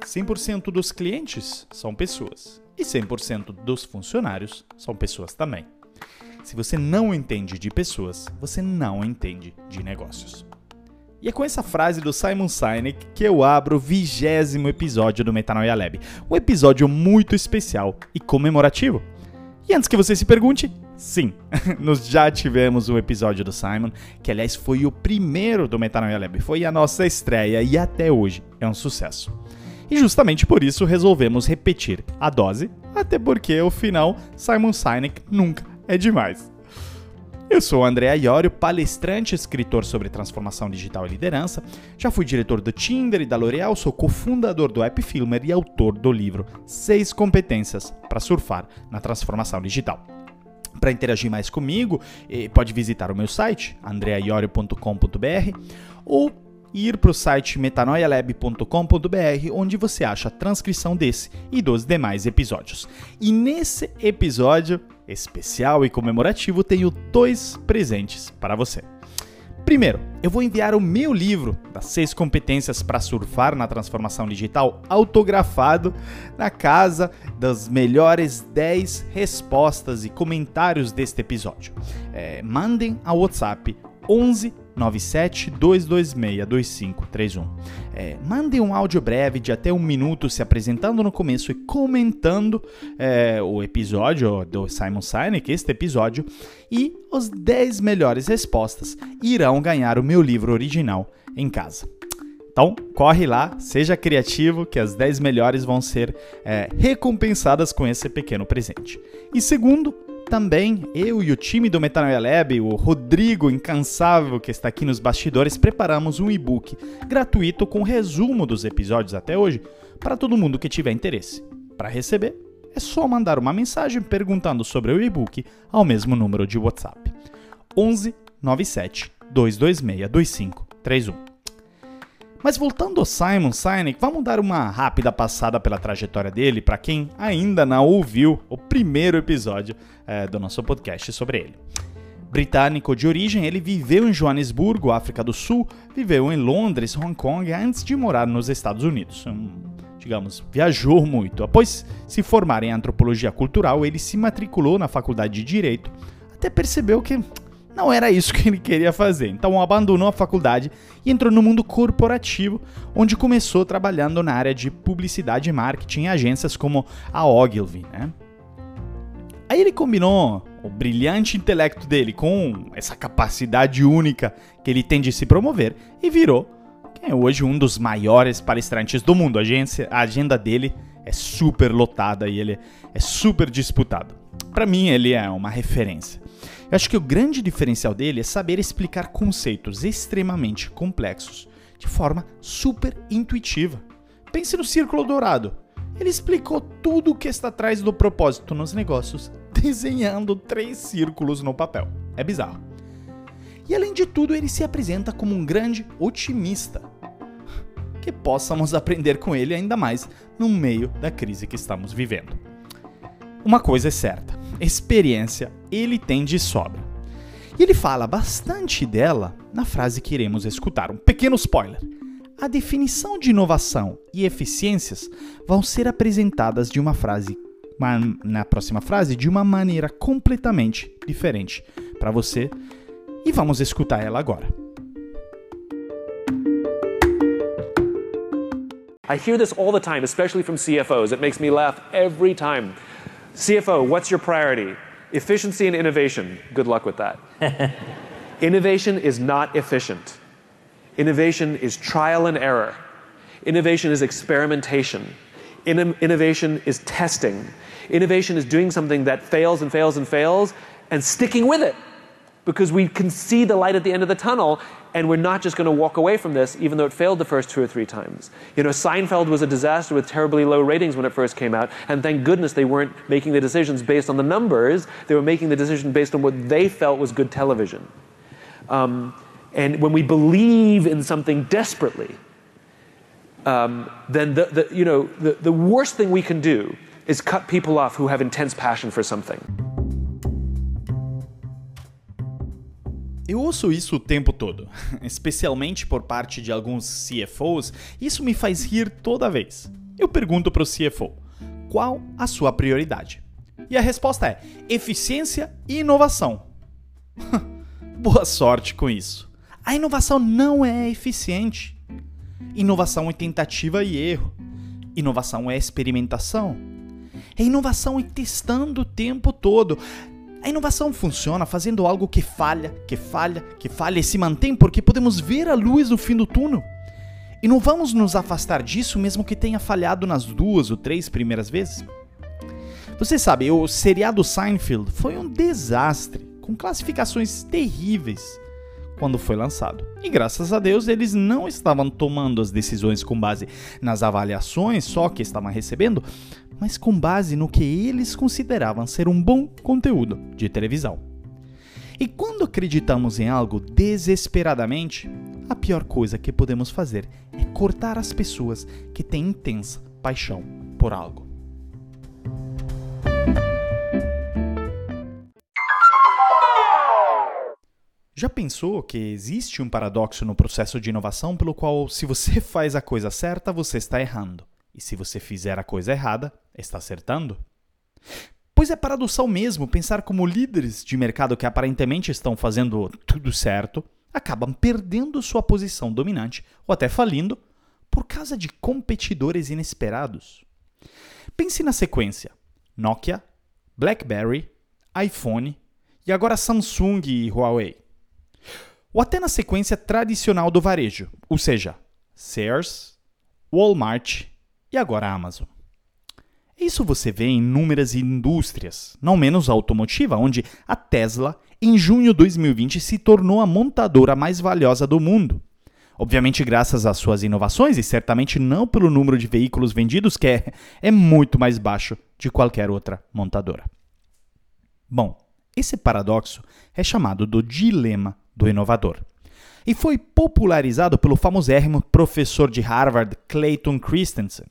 100% dos clientes são pessoas e 100% dos funcionários são pessoas também. Se você não entende de pessoas, você não entende de negócios. E é com essa frase do Simon Sinek que eu abro o vigésimo episódio do Metanoia Lab, um episódio muito especial e comemorativo. E antes que você se pergunte, sim, nós já tivemos um episódio do Simon, que aliás foi o primeiro do Metanoia Lab, foi a nossa estreia e até hoje é um sucesso. E justamente por isso resolvemos repetir a dose, até porque o final Simon Sinek nunca é demais. Eu sou o André Iorio, palestrante escritor sobre transformação digital e liderança. Já fui diretor do Tinder e da L'Oréal, sou cofundador do App Filmer e autor do livro 6 competências para surfar na transformação digital. Para interagir mais comigo, eh, pode visitar o meu site, andreaiorio.com.br ou ir para o site metanoialab.com.br, onde você acha a transcrição desse e dos demais episódios. E nesse episódio especial e comemorativo, tenho dois presentes para você. Primeiro, eu vou enviar o meu livro das seis competências para surfar na transformação digital autografado na casa das melhores 10 respostas e comentários deste episódio. É, mandem ao WhatsApp 11 97 226 2531. É, mande um áudio breve de até um minuto se apresentando no começo e comentando é, o episódio do Simon Sinek, este episódio, e os 10 melhores respostas irão ganhar o meu livro original em casa. Então, corre lá, seja criativo, que as 10 melhores vão ser é, recompensadas com esse pequeno presente. E segundo, também eu e o time do Metanoia Lab, o Rodrigo incansável que está aqui nos bastidores, preparamos um e-book gratuito com resumo dos episódios até hoje para todo mundo que tiver interesse. Para receber, é só mandar uma mensagem perguntando sobre o e-book ao mesmo número de WhatsApp. 11 97 226 2531. Mas voltando ao Simon Sinek, vamos dar uma rápida passada pela trajetória dele para quem ainda não ouviu o primeiro episódio é, do nosso podcast sobre ele. Britânico de origem, ele viveu em Joanesburgo, África do Sul, viveu em Londres, Hong Kong, antes de morar nos Estados Unidos. Um, digamos, viajou muito. Após se formar em antropologia cultural, ele se matriculou na faculdade de direito, até percebeu que não era isso que ele queria fazer. Então abandonou a faculdade e entrou no mundo corporativo, onde começou trabalhando na área de publicidade e marketing em agências como a Ogilvy. Né? Aí ele combinou o brilhante intelecto dele com essa capacidade única que ele tem de se promover e virou é hoje um dos maiores palestrantes do mundo. A, a agenda dele é super lotada e ele é super disputado. Para mim, ele é uma referência. Eu acho que o grande diferencial dele é saber explicar conceitos extremamente complexos de forma super intuitiva. Pense no círculo dourado. Ele explicou tudo o que está atrás do propósito nos negócios, desenhando três círculos no papel. É bizarro. E além de tudo, ele se apresenta como um grande otimista. Que possamos aprender com ele ainda mais no meio da crise que estamos vivendo. Uma coisa é certa: experiência ele tem de sobra. E ele fala bastante dela na frase que iremos escutar. Um pequeno spoiler. A definição de inovação e eficiências vão ser apresentadas de uma frase na próxima frase de uma maneira completamente diferente para você e vamos escutar ela agora. I hear this all the time, especially from CFOs. It makes me laugh every time. CFO, what's your priority? Efficiency and innovation. Good luck with that. innovation is not efficient. Innovation is trial and error. Innovation is experimentation. In- innovation is testing. Innovation is doing something that fails and fails and fails and sticking with it because we can see the light at the end of the tunnel and we're not just going to walk away from this even though it failed the first two or three times. You know, Seinfeld was a disaster with terribly low ratings when it first came out, and thank goodness they weren't making the decisions based on the numbers, they were making the decision based on what they felt was good television. Um, and when we believe in something desperately, um, then the, the, you know, the, the worst thing we can do is cut people off who have intense passion for something. Eu ouço isso o tempo todo, especialmente por parte de alguns CFOs, e isso me faz rir toda vez. Eu pergunto para o CFO: qual a sua prioridade? E a resposta é eficiência e inovação. Boa sorte com isso. A inovação não é eficiente. Inovação é tentativa e erro. Inovação é experimentação. A inovação é testando o tempo todo. A inovação funciona fazendo algo que falha, que falha, que falha e se mantém porque podemos ver a luz no fim do túnel. E não vamos nos afastar disso mesmo que tenha falhado nas duas ou três primeiras vezes? Você sabe, o seriado Seinfeld foi um desastre, com classificações terríveis quando foi lançado. E graças a Deus eles não estavam tomando as decisões com base nas avaliações só que estavam recebendo, mas com base no que eles consideravam ser um bom conteúdo de televisão. E quando acreditamos em algo desesperadamente, a pior coisa que podemos fazer é cortar as pessoas que têm intensa paixão por algo. Já pensou que existe um paradoxo no processo de inovação pelo qual, se você faz a coisa certa, você está errando, e se você fizer a coisa errada, está acertando? Pois é paradoxal mesmo pensar como líderes de mercado que aparentemente estão fazendo tudo certo acabam perdendo sua posição dominante ou até falindo por causa de competidores inesperados. Pense na sequência: Nokia, BlackBerry, iPhone e agora Samsung e Huawei ou até na sequência tradicional do varejo, ou seja, Sears, Walmart e agora Amazon. Isso você vê em inúmeras indústrias, não menos a automotiva, onde a Tesla, em junho de 2020, se tornou a montadora mais valiosa do mundo. Obviamente, graças às suas inovações e certamente não pelo número de veículos vendidos, que é, é muito mais baixo de qualquer outra montadora. Bom, esse paradoxo é chamado do dilema do inovador. E foi popularizado pelo famosérrimo professor de Harvard Clayton Christensen,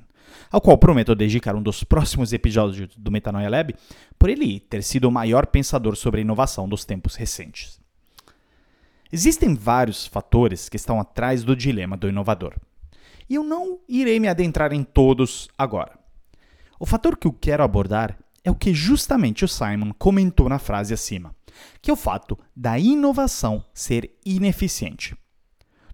ao qual prometo dedicar um dos próximos episódios do Metanoia Lab, por ele ter sido o maior pensador sobre a inovação dos tempos recentes. Existem vários fatores que estão atrás do dilema do inovador. E eu não irei me adentrar em todos agora. O fator que eu quero abordar é o que justamente o Simon comentou na frase acima que é o fato da inovação ser ineficiente.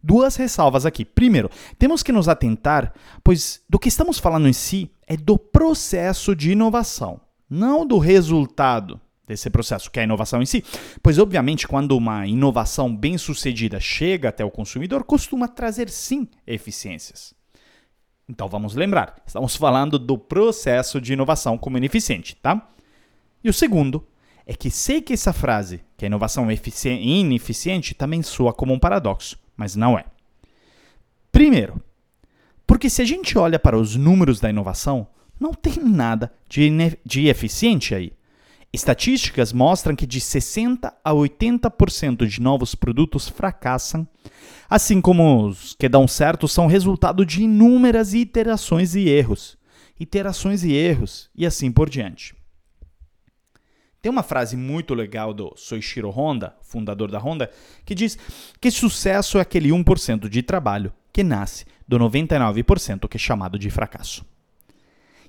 Duas ressalvas aqui. Primeiro, temos que nos atentar, pois do que estamos falando em si é do processo de inovação, não do resultado desse processo, que é a inovação em si. Pois, obviamente, quando uma inovação bem-sucedida chega até o consumidor, costuma trazer sim eficiências. Então vamos lembrar, estamos falando do processo de inovação como ineficiente, tá? E o segundo é que sei que essa frase, que a inovação é ineficiente, também soa como um paradoxo, mas não é. Primeiro, porque se a gente olha para os números da inovação, não tem nada de, de eficiente aí. Estatísticas mostram que de 60 a 80% de novos produtos fracassam, assim como os que dão certo são resultado de inúmeras iterações e erros, iterações e erros e assim por diante. Tem uma frase muito legal do Soichiro Honda, fundador da Honda, que diz que sucesso é aquele 1% de trabalho que nasce do 99% que é chamado de fracasso.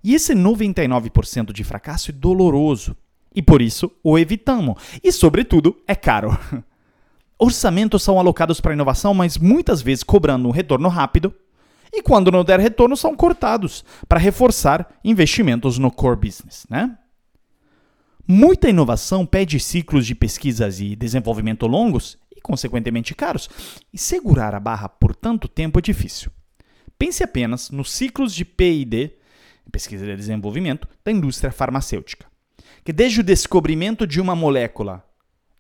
E esse 99% de fracasso é doloroso, e por isso o evitamos, e sobretudo é caro. Orçamentos são alocados para inovação, mas muitas vezes cobrando um retorno rápido, e quando não der retorno são cortados para reforçar investimentos no core business, né? Muita inovação pede ciclos de pesquisas e desenvolvimento longos e, consequentemente, caros, e segurar a barra por tanto tempo é difícil. Pense apenas nos ciclos de PD, pesquisa e desenvolvimento, da indústria farmacêutica, que desde o descobrimento de uma molécula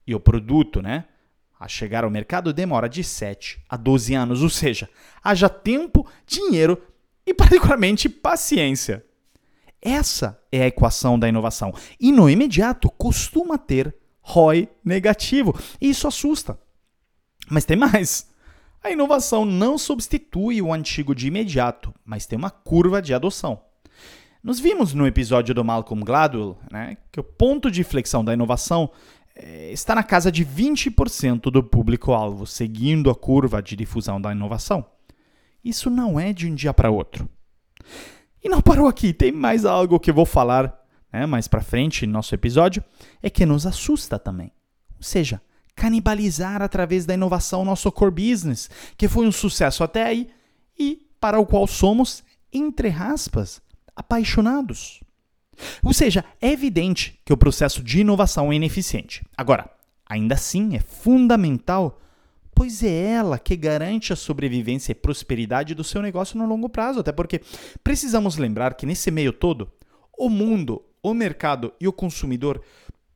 e o produto, né, a chegar ao mercado demora de 7 a 12 anos, ou seja, haja tempo, dinheiro e, particularmente, paciência. Essa é a equação da inovação. E no imediato costuma ter ROI negativo. E isso assusta. Mas tem mais. A inovação não substitui o antigo de imediato, mas tem uma curva de adoção. Nós vimos no episódio do Malcolm Gladwell né, que o ponto de flexão da inovação é, está na casa de 20% do público-alvo, seguindo a curva de difusão da inovação. Isso não é de um dia para outro. E não parou aqui, tem mais algo que eu vou falar né, mais para frente no nosso episódio, é que nos assusta também. Ou seja, canibalizar através da inovação nosso core business, que foi um sucesso até aí e para o qual somos, entre aspas, apaixonados. Ou seja, é evidente que o processo de inovação é ineficiente. Agora, ainda assim é fundamental, pois é ela que garante a sobrevivência e prosperidade do seu negócio no longo prazo. Até porque precisamos lembrar que nesse meio todo, o mundo, o mercado e o consumidor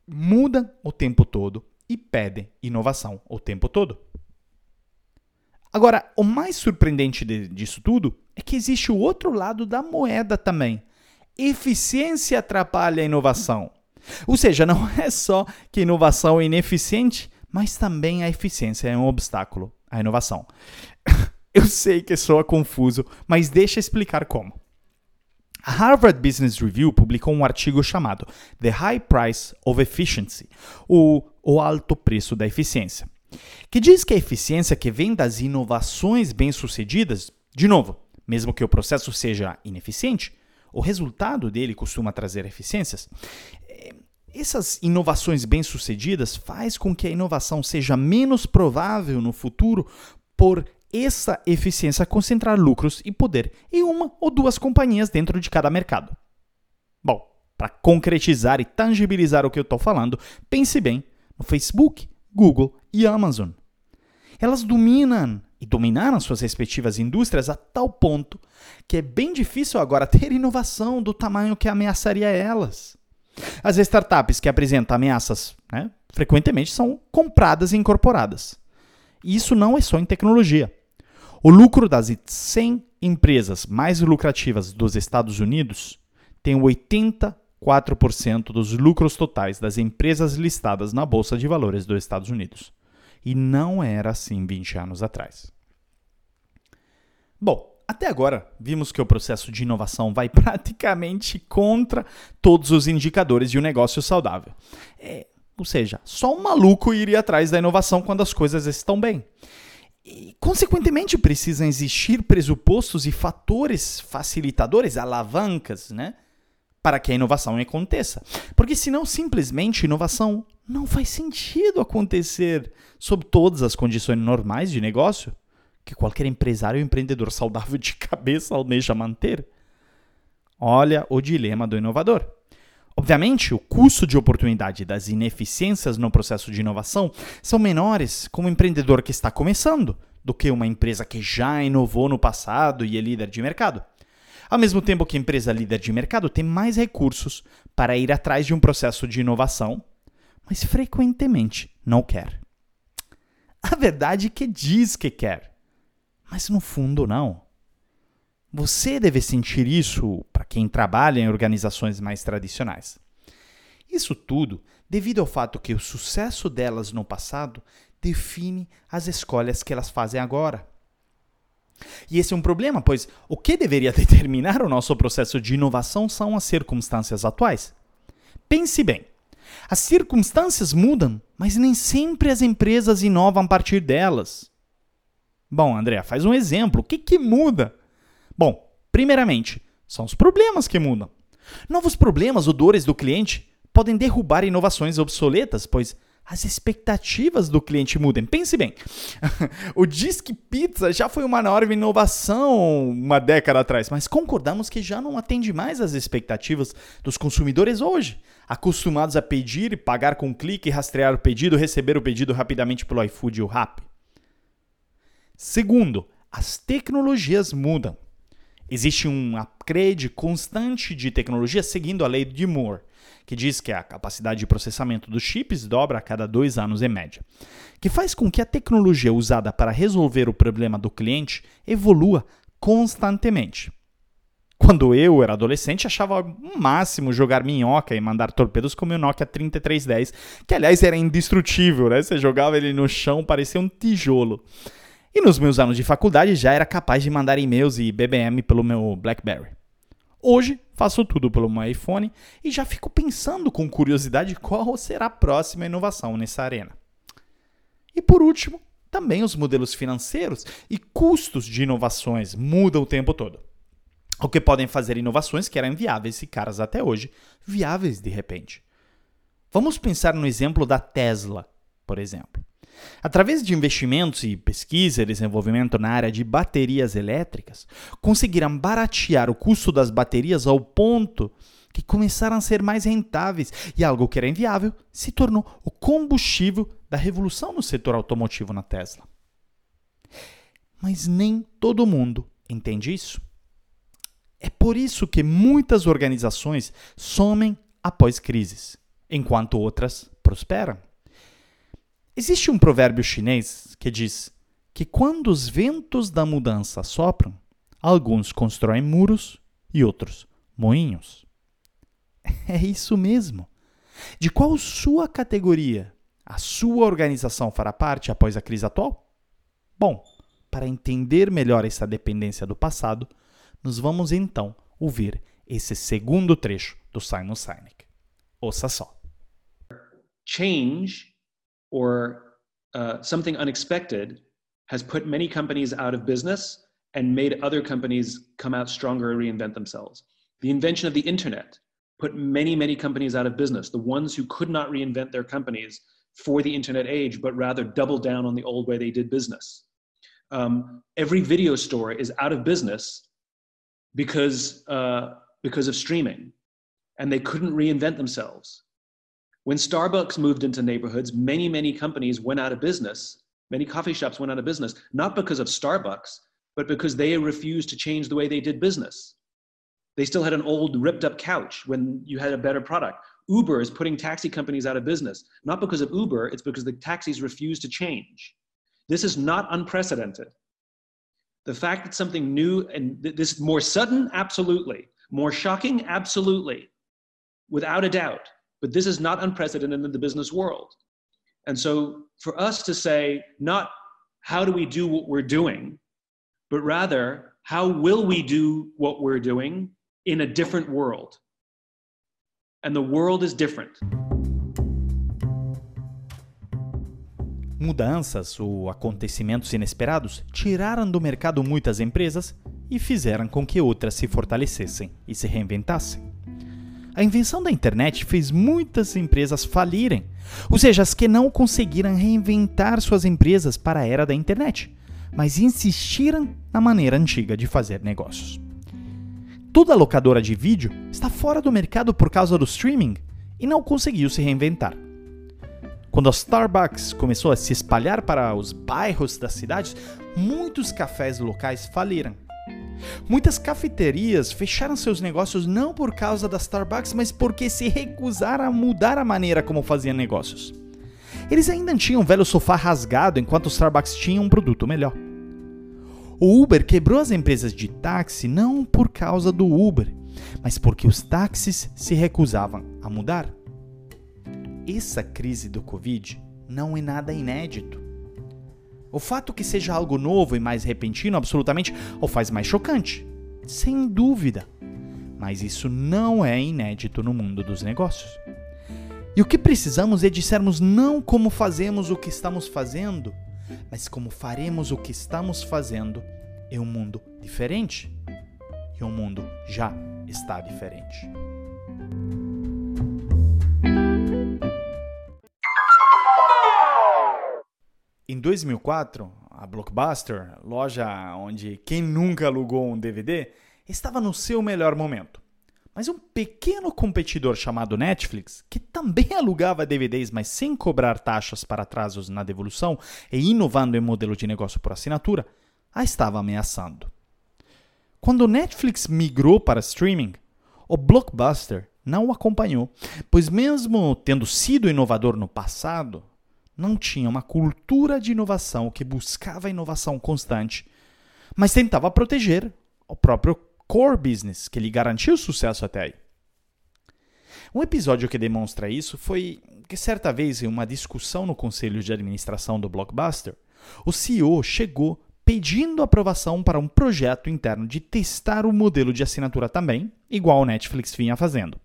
mudam o tempo todo e pedem inovação o tempo todo. Agora, o mais surpreendente disso tudo é que existe o outro lado da moeda também eficiência atrapalha a inovação. Ou seja, não é só que inovação é ineficiente, mas também a eficiência é um obstáculo à inovação. Eu sei que soa confuso, mas deixa eu explicar como. A Harvard Business Review publicou um artigo chamado The High Price of Efficiency, o, o alto preço da eficiência, que diz que a eficiência que vem das inovações bem-sucedidas, de novo, mesmo que o processo seja ineficiente, o resultado dele costuma trazer eficiências. Essas inovações bem-sucedidas faz com que a inovação seja menos provável no futuro por essa eficiência concentrar lucros e poder em uma ou duas companhias dentro de cada mercado. Bom, para concretizar e tangibilizar o que eu estou falando, pense bem no Facebook, Google e Amazon. Elas dominam e dominaram suas respectivas indústrias a tal ponto que é bem difícil agora ter inovação do tamanho que ameaçaria elas. As startups que apresentam ameaças né, frequentemente são compradas e incorporadas. E isso não é só em tecnologia. O lucro das 100 empresas mais lucrativas dos Estados Unidos tem 84% dos lucros totais das empresas listadas na Bolsa de Valores dos Estados Unidos. E não era assim 20 anos atrás. Bom, até agora, vimos que o processo de inovação vai praticamente contra todos os indicadores de um negócio saudável. É, ou seja, só um maluco iria atrás da inovação quando as coisas estão bem. E, consequentemente, precisam existir pressupostos e fatores facilitadores, alavancas, né? Para que a inovação aconteça. Porque senão, simplesmente, inovação não faz sentido acontecer sob todas as condições normais de negócio que qualquer empresário ou empreendedor saudável de cabeça almeja manter? Olha o dilema do inovador. Obviamente, o custo de oportunidade das ineficiências no processo de inovação são menores com um empreendedor que está começando do que uma empresa que já inovou no passado e é líder de mercado. Ao mesmo tempo que a empresa líder de mercado tem mais recursos para ir atrás de um processo de inovação, mas frequentemente não quer. A verdade é que diz que quer, mas no fundo não. Você deve sentir isso para quem trabalha em organizações mais tradicionais. Isso tudo devido ao fato que o sucesso delas no passado define as escolhas que elas fazem agora. E esse é um problema, pois o que deveria determinar o nosso processo de inovação são as circunstâncias atuais. Pense bem: as circunstâncias mudam, mas nem sempre as empresas inovam a partir delas. Bom, André, faz um exemplo. O que, que muda? Bom, primeiramente, são os problemas que mudam. Novos problemas ou dores do cliente podem derrubar inovações obsoletas, pois as expectativas do cliente mudam. Pense bem, o Disque Pizza já foi uma enorme inovação uma década atrás, mas concordamos que já não atende mais às expectativas dos consumidores hoje, acostumados a pedir, pagar com um clique, rastrear o pedido, receber o pedido rapidamente pelo iFood ou Rappi. Segundo, as tecnologias mudam. Existe um upgrade constante de tecnologia seguindo a lei de Moore, que diz que a capacidade de processamento dos chips dobra a cada dois anos em média, que faz com que a tecnologia usada para resolver o problema do cliente evolua constantemente. Quando eu era adolescente, achava o máximo jogar minhoca e mandar torpedos com meu Nokia 3310, que aliás era indestrutível, né? Você jogava ele no chão, parecia um tijolo. E nos meus anos de faculdade já era capaz de mandar e-mails e BBM pelo meu BlackBerry. Hoje faço tudo pelo meu iPhone e já fico pensando com curiosidade qual será a próxima inovação nessa arena. E por último, também os modelos financeiros e custos de inovações mudam o tempo todo. O que podem fazer inovações que eram inviáveis e caras até hoje, viáveis de repente. Vamos pensar no exemplo da Tesla, por exemplo. Através de investimentos e pesquisa e desenvolvimento na área de baterias elétricas, conseguiram baratear o custo das baterias ao ponto que começaram a ser mais rentáveis e algo que era inviável se tornou o combustível da revolução no setor automotivo na Tesla. Mas nem todo mundo entende isso. É por isso que muitas organizações somem após crises, enquanto outras prosperam. Existe um provérbio chinês que diz que quando os ventos da mudança sopram, alguns constroem muros e outros moinhos. É isso mesmo. De qual sua categoria a sua organização fará parte após a crise atual? Bom, para entender melhor essa dependência do passado, nós vamos então ouvir esse segundo trecho do Simon Sinek. Ouça só. Change or uh, something unexpected has put many companies out of business and made other companies come out stronger and reinvent themselves. The invention of the internet put many, many companies out of business. The ones who could not reinvent their companies for the internet age, but rather doubled down on the old way they did business. Um, every video store is out of business because, uh, because of streaming, and they couldn't reinvent themselves. When Starbucks moved into neighborhoods, many, many companies went out of business. Many coffee shops went out of business, not because of Starbucks, but because they refused to change the way they did business. They still had an old ripped up couch when you had a better product. Uber is putting taxi companies out of business, not because of Uber, it's because the taxis refuse to change. This is not unprecedented. The fact that something new and this more sudden, absolutely. More shocking, absolutely. Without a doubt. But this is not unprecedented in the business world. And so for us to say, not how do we do what we're doing, but rather, how will we do what we're doing in a different world. And the world is different. Mudanças ou acontecimentos inesperados tiraram do mercado muitas empresas e fizeram com que outras se fortalecessem e se reinventassem. A invenção da internet fez muitas empresas falirem, ou seja, as que não conseguiram reinventar suas empresas para a era da internet, mas insistiram na maneira antiga de fazer negócios. Toda locadora de vídeo está fora do mercado por causa do streaming e não conseguiu se reinventar. Quando a Starbucks começou a se espalhar para os bairros das cidades, muitos cafés locais faliram. Muitas cafeterias fecharam seus negócios não por causa da Starbucks, mas porque se recusaram a mudar a maneira como faziam negócios. Eles ainda tinham um velho sofá rasgado enquanto o Starbucks tinha um produto melhor. O Uber quebrou as empresas de táxi não por causa do Uber, mas porque os táxis se recusavam a mudar. Essa crise do Covid não é nada inédito. O fato que seja algo novo e mais repentino absolutamente o faz mais chocante, sem dúvida. Mas isso não é inédito no mundo dos negócios. E o que precisamos é dissermos não como fazemos o que estamos fazendo, mas como faremos o que estamos fazendo em um mundo diferente. E o mundo já está diferente. Em 2004, a Blockbuster, loja onde quem nunca alugou um DVD, estava no seu melhor momento. Mas um pequeno competidor chamado Netflix, que também alugava DVDs, mas sem cobrar taxas para atrasos na devolução e inovando em modelo de negócio por assinatura, a estava ameaçando. Quando o Netflix migrou para streaming, o Blockbuster não o acompanhou, pois, mesmo tendo sido inovador no passado, não tinha uma cultura de inovação que buscava inovação constante, mas tentava proteger o próprio core business que lhe garantiu sucesso até aí. Um episódio que demonstra isso foi que certa vez em uma discussão no conselho de administração do Blockbuster, o CEO chegou pedindo aprovação para um projeto interno de testar o modelo de assinatura também, igual o Netflix vinha fazendo.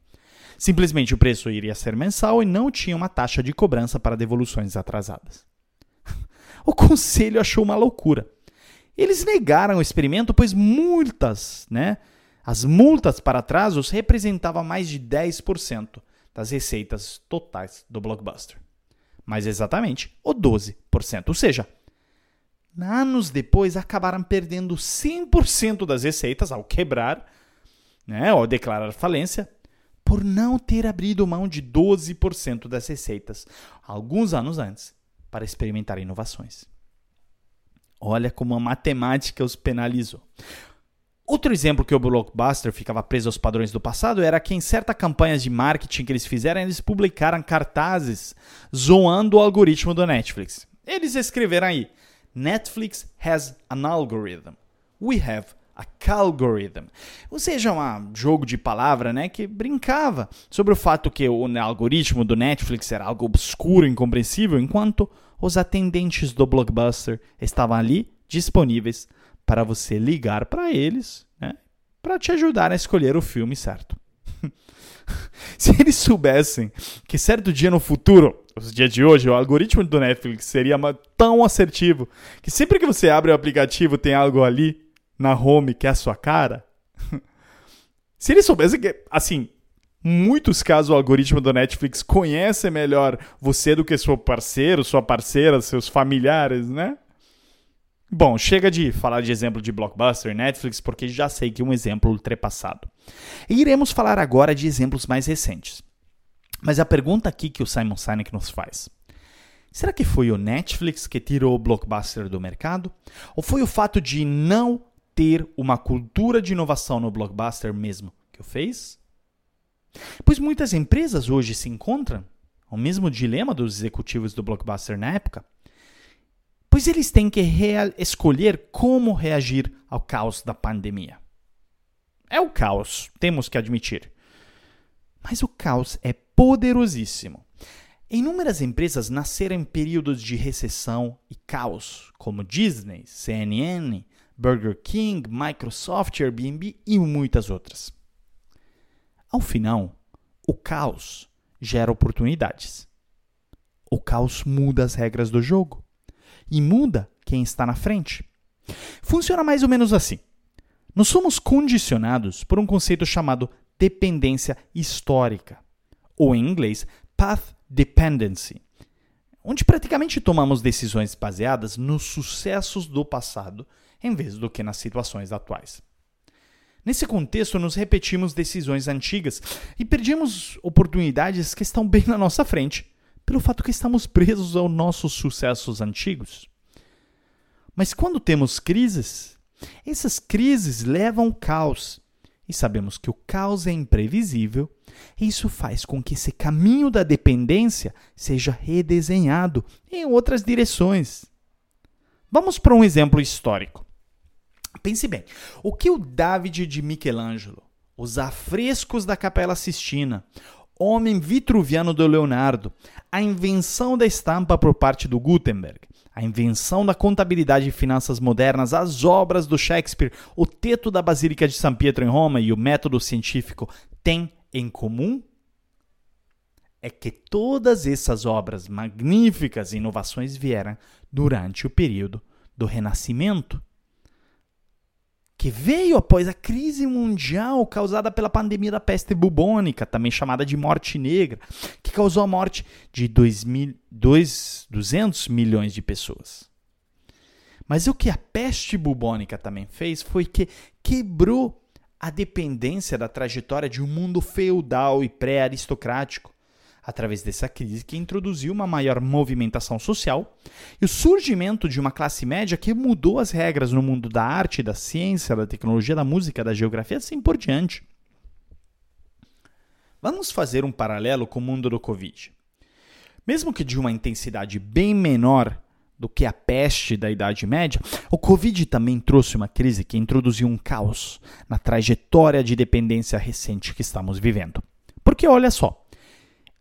Simplesmente o preço iria ser mensal e não tinha uma taxa de cobrança para devoluções atrasadas. o conselho achou uma loucura eles negaram o experimento, pois muitas, né, As multas para atrasos representavam mais de 10% das receitas totais do blockbuster. Mais exatamente, o 12%. Ou seja, anos depois acabaram perdendo 100% das receitas ao quebrar, né, ou declarar falência, por não ter abrido mão de 12% das receitas alguns anos antes para experimentar inovações. Olha como a matemática os penalizou. Outro exemplo que o Blockbuster ficava preso aos padrões do passado era que em certas campanhas de marketing que eles fizeram, eles publicaram cartazes zoando o algoritmo do Netflix. Eles escreveram aí: Netflix has an algorithm. We have a algorithm. Ou seja, um jogo de palavra né, que brincava sobre o fato que o algoritmo do Netflix era algo obscuro, incompreensível, enquanto os atendentes do Blockbuster estavam ali disponíveis para você ligar para eles, né, para te ajudar a escolher o filme certo. Se eles soubessem que certo dia no futuro, os dias de hoje, o algoritmo do Netflix seria tão assertivo que sempre que você abre o aplicativo tem algo ali na home que é a sua cara. Se eles soubessem que, assim, muitos casos o algoritmo do Netflix conhece melhor você do que seu parceiro, sua parceira, seus familiares, né? Bom, chega de falar de exemplo de blockbuster e Netflix, porque já sei que é um exemplo ultrapassado. E iremos falar agora de exemplos mais recentes. Mas a pergunta aqui que o Simon Sinek nos faz: será que foi o Netflix que tirou o blockbuster do mercado? Ou foi o fato de não ter uma cultura de inovação no blockbuster mesmo que o fez? Pois muitas empresas hoje se encontram o mesmo dilema dos executivos do blockbuster na época pois eles têm que escolher como reagir ao caos da pandemia. É o caos, temos que admitir. Mas o caos é poderosíssimo. Inúmeras empresas nasceram em períodos de recessão e caos, como Disney, CNN, Burger King, Microsoft, Airbnb e muitas outras. Ao final, o caos gera oportunidades. O caos muda as regras do jogo e muda quem está na frente. Funciona mais ou menos assim. Nós somos condicionados por um conceito chamado dependência histórica, ou em inglês, path dependency, onde praticamente tomamos decisões baseadas nos sucessos do passado em vez do que nas situações atuais. Nesse contexto, nos repetimos decisões antigas e perdemos oportunidades que estão bem na nossa frente pelo fato que estamos presos aos nossos sucessos antigos. Mas quando temos crises, essas crises levam ao caos. E sabemos que o caos é imprevisível, e isso faz com que esse caminho da dependência seja redesenhado em outras direções. Vamos para um exemplo histórico. Pense bem, o que o David de Michelangelo, os afrescos da Capela Sistina, Homem Vitruviano do Leonardo, a invenção da estampa por parte do Gutenberg, a invenção da contabilidade e finanças modernas, as obras do Shakespeare, o teto da Basílica de São Pietro em Roma e o método científico têm em comum? É que todas essas obras magníficas e inovações vieram durante o período do Renascimento que veio após a crise mundial causada pela pandemia da peste bubônica, também chamada de morte negra, que causou a morte de 2 mil, 2, 200 milhões de pessoas. Mas o que a peste bubônica também fez foi que quebrou a dependência da trajetória de um mundo feudal e pré-aristocrático através dessa crise que introduziu uma maior movimentação social e o surgimento de uma classe média que mudou as regras no mundo da arte, da ciência, da tecnologia, da música, da geografia, assim por diante. Vamos fazer um paralelo com o mundo do Covid. Mesmo que de uma intensidade bem menor do que a peste da Idade Média, o Covid também trouxe uma crise que introduziu um caos na trajetória de dependência recente que estamos vivendo. Porque olha só,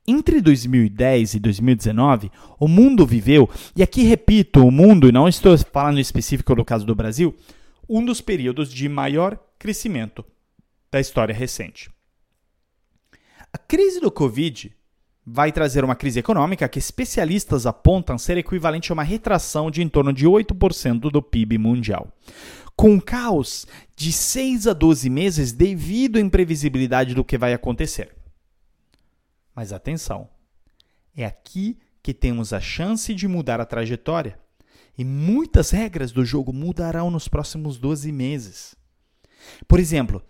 entre 2010 e 2019, o mundo viveu, e aqui repito, o mundo, e não estou falando específico do caso do Brasil, um dos períodos de maior crescimento da história recente. A crise do Covid vai trazer uma crise econômica que especialistas apontam ser equivalente a uma retração de em torno de 8% do PIB mundial. com caos de 6 a 12 meses devido à imprevisibilidade do que vai acontecer. Mas atenção, é aqui que temos a chance de mudar a trajetória. E muitas regras do jogo mudarão nos próximos 12 meses. Por exemplo,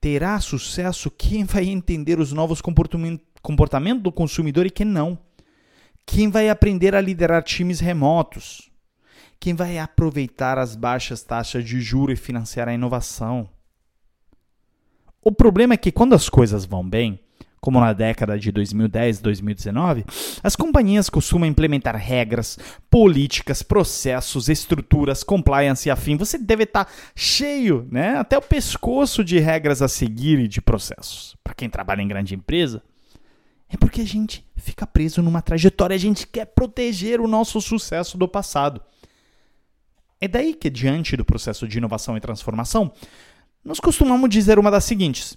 terá sucesso quem vai entender os novos comportamentos do consumidor e quem não. Quem vai aprender a liderar times remotos. Quem vai aproveitar as baixas taxas de juros e financiar a inovação. O problema é que quando as coisas vão bem, como na década de 2010 e 2019, as companhias costumam implementar regras, políticas, processos, estruturas, compliance e afim. Você deve estar cheio, né, até o pescoço de regras a seguir e de processos. Para quem trabalha em grande empresa, é porque a gente fica preso numa trajetória, a gente quer proteger o nosso sucesso do passado. É daí que, diante do processo de inovação e transformação, nós costumamos dizer uma das seguintes: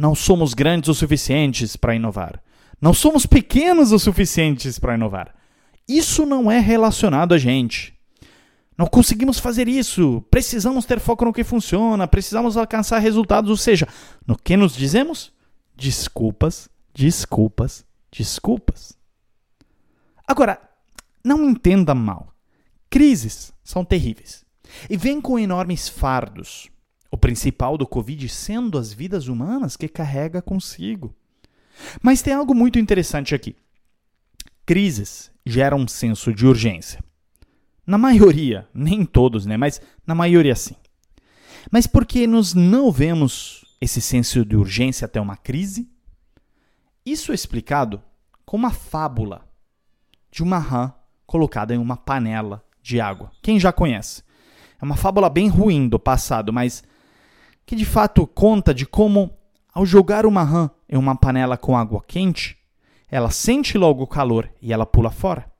não somos grandes o suficientes para inovar. Não somos pequenos o suficientes para inovar. Isso não é relacionado a gente. Não conseguimos fazer isso. Precisamos ter foco no que funciona. Precisamos alcançar resultados. Ou seja, no que nos dizemos? Desculpas, desculpas, desculpas. Agora, não entenda mal. Crises são terríveis e vêm com enormes fardos. Principal do Covid sendo as vidas humanas que carrega consigo. Mas tem algo muito interessante aqui. Crises geram um senso de urgência. Na maioria, nem todos, né? Mas na maioria sim. Mas por que nós não vemos esse senso de urgência até uma crise? Isso é explicado com uma fábula de uma rã colocada em uma panela de água. Quem já conhece? É uma fábula bem ruim do passado, mas que de fato conta de como, ao jogar uma rã em uma panela com água quente, ela sente logo o calor e ela pula fora.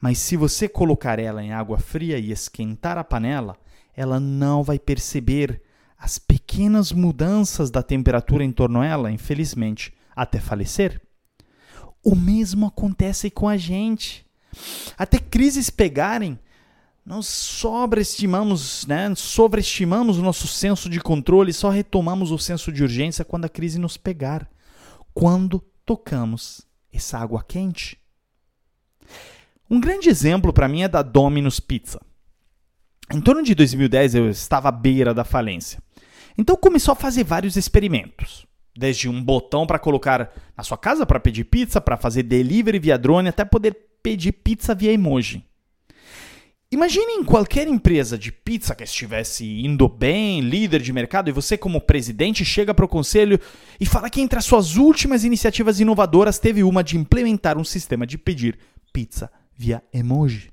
Mas se você colocar ela em água fria e esquentar a panela, ela não vai perceber as pequenas mudanças da temperatura em torno dela, infelizmente, até falecer. O mesmo acontece com a gente. Até crises pegarem, nós sobreestimamos, né, sobreestimamos o nosso senso de controle, só retomamos o senso de urgência quando a crise nos pegar, quando tocamos essa água quente. Um grande exemplo para mim é da Domino's Pizza. Em torno de 2010 eu estava à beira da falência. Então começou a fazer vários experimentos. Desde um botão para colocar na sua casa para pedir pizza, para fazer delivery via drone, até poder pedir pizza via emoji. Imagine em qualquer empresa de pizza que estivesse indo bem, líder de mercado, e você, como presidente, chega para o conselho e fala que entre as suas últimas iniciativas inovadoras teve uma de implementar um sistema de pedir pizza via emoji.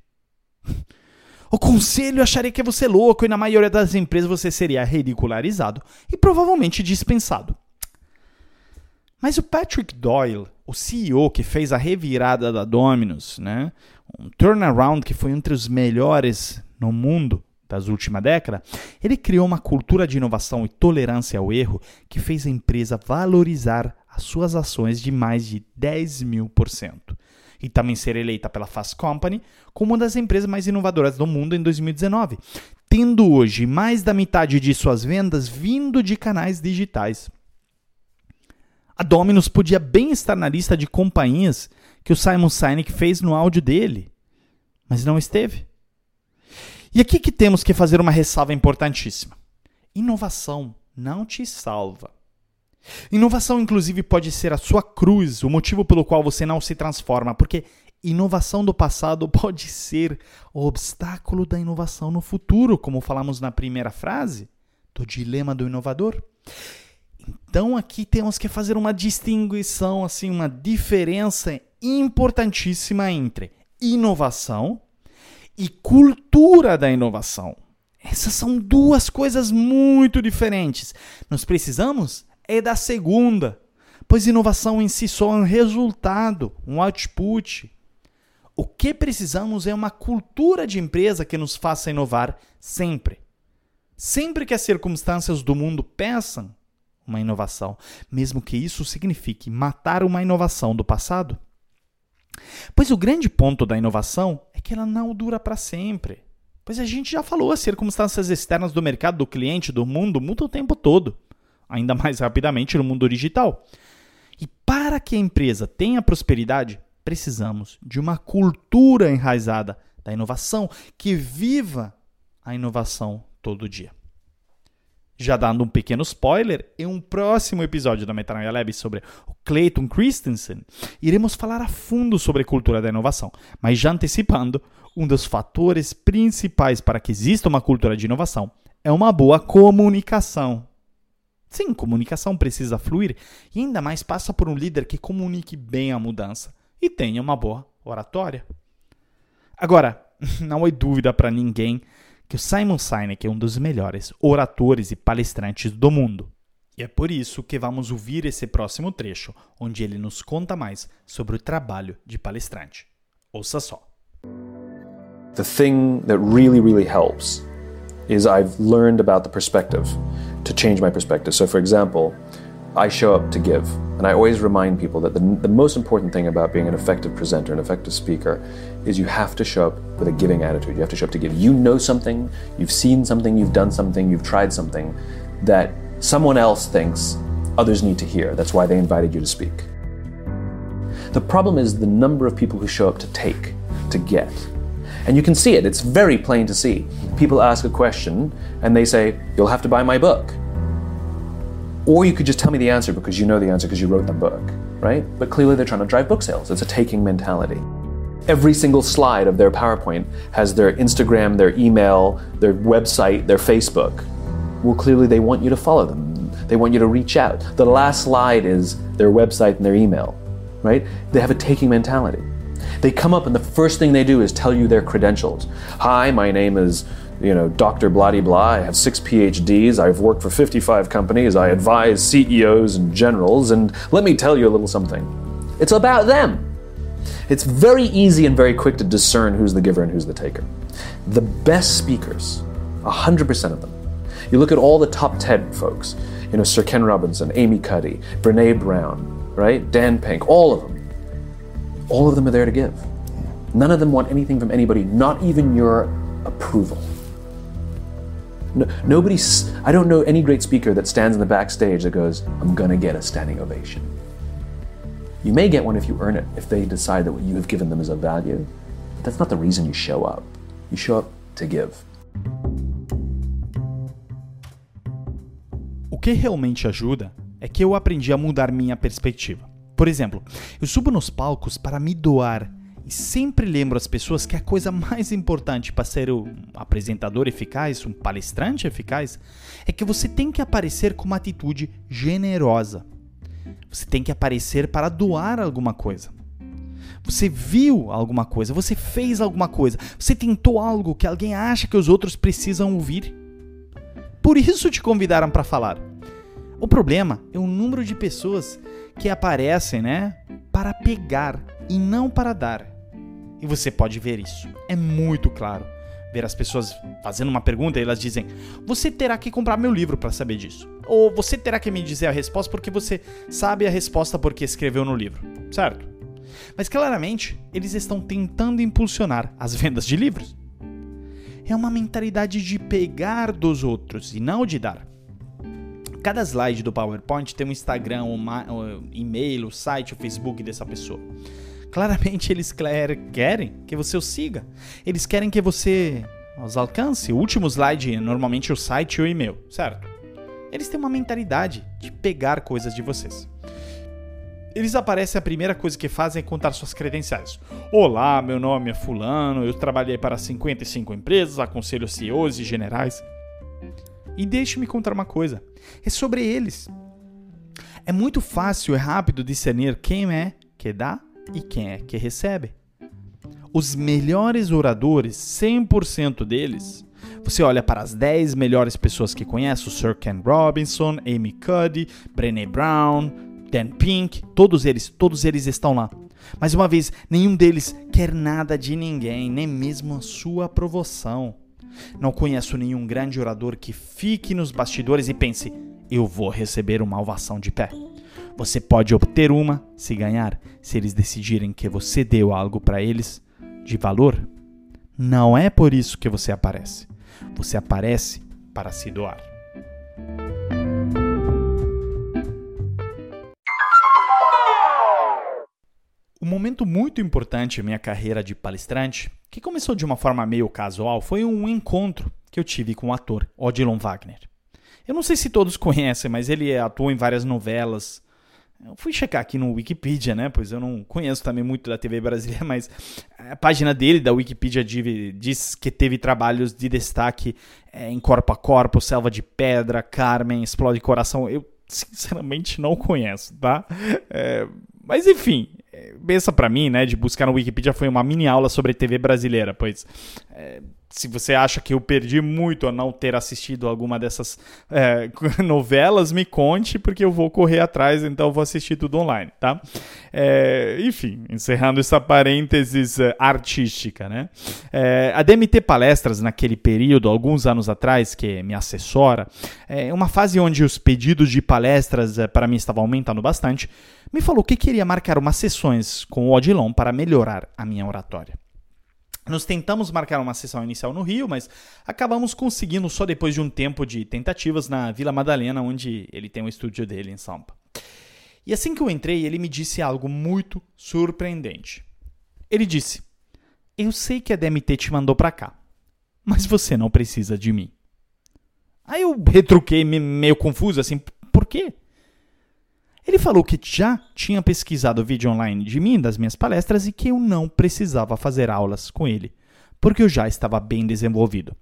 O conselho acharia que você é louco e na maioria das empresas você seria ridicularizado e provavelmente dispensado. Mas o Patrick Doyle, o CEO que fez a revirada da Domino's, né? Um turnaround que foi entre os melhores no mundo das últimas décadas, ele criou uma cultura de inovação e tolerância ao erro que fez a empresa valorizar as suas ações de mais de 10 mil por cento. E também ser eleita pela Fast Company como uma das empresas mais inovadoras do mundo em 2019, tendo hoje mais da metade de suas vendas vindo de canais digitais. A Domino's podia bem estar na lista de companhias que o Simon Sinek fez no áudio dele, mas não esteve. E aqui que temos que fazer uma ressalva importantíssima. Inovação não te salva. Inovação, inclusive, pode ser a sua cruz, o motivo pelo qual você não se transforma, porque inovação do passado pode ser o obstáculo da inovação no futuro, como falamos na primeira frase do dilema do inovador. Então aqui temos que fazer uma distinção, assim, uma diferença importantíssima entre inovação e cultura da inovação. Essas são duas coisas muito diferentes. Nós precisamos é da segunda, pois inovação em si só é um resultado, um output. O que precisamos é uma cultura de empresa que nos faça inovar sempre. Sempre que as circunstâncias do mundo peçam, uma inovação, mesmo que isso signifique matar uma inovação do passado? Pois o grande ponto da inovação é que ela não dura para sempre. Pois a gente já falou, as circunstâncias externas do mercado, do cliente, do mundo mudam o tempo todo, ainda mais rapidamente no mundo digital. E para que a empresa tenha prosperidade, precisamos de uma cultura enraizada da inovação que viva a inovação todo dia. Já dando um pequeno spoiler, em um próximo episódio da Metanoia Lab sobre o Clayton Christensen, iremos falar a fundo sobre a cultura da inovação. Mas já antecipando, um dos fatores principais para que exista uma cultura de inovação é uma boa comunicação. Sim, comunicação precisa fluir e ainda mais passa por um líder que comunique bem a mudança e tenha uma boa oratória. Agora, não há dúvida para ninguém que o Simon Sinek é um dos melhores oradores e palestrantes do mundo. E é por isso que vamos ouvir esse próximo trecho, onde ele nos conta mais sobre o trabalho de palestrante. Ouça só. The thing that really, really helps is I've learned about the perspective to change my perspective. So, for example, I show up to give. And I always remind people that the, the most important thing about being an effective presenter, an effective speaker, is you have to show up with a giving attitude. You have to show up to give. You know something, you've seen something, you've done something, you've tried something that someone else thinks others need to hear. That's why they invited you to speak. The problem is the number of people who show up to take, to get. And you can see it, it's very plain to see. People ask a question and they say, You'll have to buy my book. Or you could just tell me the answer because you know the answer because you wrote the book, right? But clearly they're trying to drive book sales. It's a taking mentality. Every single slide of their PowerPoint has their Instagram, their email, their website, their Facebook. Well, clearly they want you to follow them. They want you to reach out. The last slide is their website and their email, right? They have a taking mentality. They come up and the first thing they do is tell you their credentials. Hi, my name is you know, Dr. Blah blah. I have six PhDs. I've worked for 55 companies. I advise CEOs and generals. And let me tell you a little something. It's about them. It's very easy and very quick to discern who's the giver and who's the taker. The best speakers, 100% of them. You look at all the top 10 folks, you know, Sir Ken Robinson, Amy Cuddy, Brene Brown, right? Dan Pink, all of them. All of them are there to give. None of them want anything from anybody, not even your approval. No, nobody, I don't know any great speaker that stands in the backstage that goes, I'm gonna get a standing ovation. You may get one if you earn it, if they decide that what you have given them is of value. But that's not the reason you show up. You show up to give. O que realmente ajuda é que eu aprendi a mudar minha perspectiva. Por exemplo, eu subo nos palcos para me doar e sempre lembro as pessoas que a coisa mais importante para ser um apresentador eficaz, um palestrante eficaz, é que você tem que aparecer com uma atitude generosa. Você tem que aparecer para doar alguma coisa. Você viu alguma coisa, você fez alguma coisa, você tentou algo que alguém acha que os outros precisam ouvir. Por isso te convidaram para falar. O problema é o número de pessoas que aparecem, né, para pegar e não para dar. E você pode ver isso. É muito claro. Ver as pessoas fazendo uma pergunta e elas dizem: Você terá que comprar meu livro para saber disso. Ou você terá que me dizer a resposta porque você sabe a resposta porque escreveu no livro. Certo? Mas claramente, eles estão tentando impulsionar as vendas de livros. É uma mentalidade de pegar dos outros e não de dar. Cada slide do PowerPoint tem um Instagram, um e-mail, o site, o Facebook dessa pessoa. Claramente eles querem que você os siga. Eles querem que você os alcance. O último slide normalmente é o site e o e-mail, certo? Eles têm uma mentalidade de pegar coisas de vocês. Eles aparecem, a primeira coisa que fazem é contar suas credenciais. Olá, meu nome é Fulano, eu trabalhei para 55 empresas, aconselho CEOs e generais. E deixe-me contar uma coisa: é sobre eles. É muito fácil e rápido discernir quem é que dá e quem é que recebe. Os melhores oradores, 100% deles, você olha para as 10 melhores pessoas que conhece, o Sir Ken Robinson, Amy Cuddy, Brené Brown, Dan Pink, todos eles, todos eles estão lá. Mais uma vez, nenhum deles quer nada de ninguém, nem mesmo a sua aprovação. Não conheço nenhum grande orador que fique nos bastidores e pense: eu vou receber uma ovação de pé. Você pode obter uma se ganhar, se eles decidirem que você deu algo para eles de valor. Não é por isso que você aparece. Você aparece para se doar. Um momento muito importante em minha carreira de palestrante, que começou de uma forma meio casual, foi um encontro que eu tive com o ator Odilon Wagner. Eu não sei se todos conhecem, mas ele atuou em várias novelas. Eu fui checar aqui no Wikipedia, né? Pois eu não conheço também muito da TV brasileira, mas a página dele, da Wikipedia, diz que teve trabalhos de destaque é, em Corpo a Corpo, Selva de Pedra, Carmen, Explode Coração. Eu, sinceramente, não conheço, tá? É, mas enfim, pensa para mim, né, de buscar no Wikipedia foi uma mini aula sobre TV brasileira, pois é, se você acha que eu perdi muito a não ter assistido alguma dessas é, novelas, me conte, porque eu vou correr atrás, então vou assistir tudo online, tá? É, enfim, encerrando essa parênteses uh, artística, né? É, a DMT Palestras, naquele período, alguns anos atrás, que me assessora, é uma fase onde os pedidos de palestras uh, para mim estavam aumentando bastante, me falou que queria marcar umas sessões com o Odilon para melhorar a minha oratória. Nós tentamos marcar uma sessão inicial no Rio, mas acabamos conseguindo só depois de um tempo de tentativas na Vila Madalena, onde ele tem o estúdio dele em Sampa. E assim que eu entrei, ele me disse algo muito surpreendente. Ele disse: Eu sei que a DMT te mandou para cá, mas você não precisa de mim. Aí eu retruquei meio confuso assim: Por quê? Ele falou que já tinha pesquisado vídeo online de mim, das minhas palestras, e que eu não precisava fazer aulas com ele, porque eu já estava bem desenvolvido.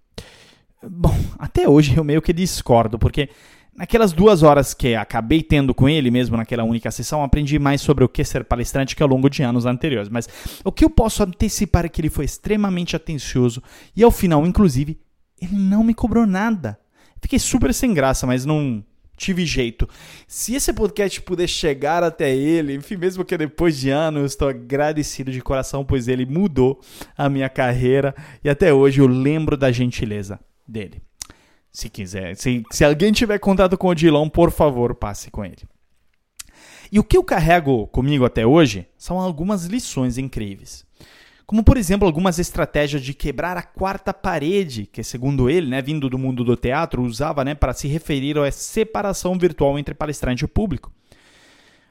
Bom, até hoje eu meio que discordo, porque naquelas duas horas que acabei tendo com ele, mesmo naquela única sessão, aprendi mais sobre o que ser palestrante que ao longo de anos anteriores. Mas o que eu posso antecipar é que ele foi extremamente atencioso e ao final, inclusive, ele não me cobrou nada. Fiquei super sem graça, mas não tive jeito. Se esse podcast puder chegar até ele, enfim, mesmo que depois de anos, estou agradecido de coração, pois ele mudou a minha carreira e até hoje eu lembro da gentileza dele. Se quiser, se, se alguém tiver contato com o Dilão, por favor, passe com ele. E o que eu carrego comigo até hoje são algumas lições incríveis como por exemplo algumas estratégias de quebrar a quarta parede, que segundo ele, né, vindo do mundo do teatro, usava né, para se referir à separação virtual entre palestrante e público.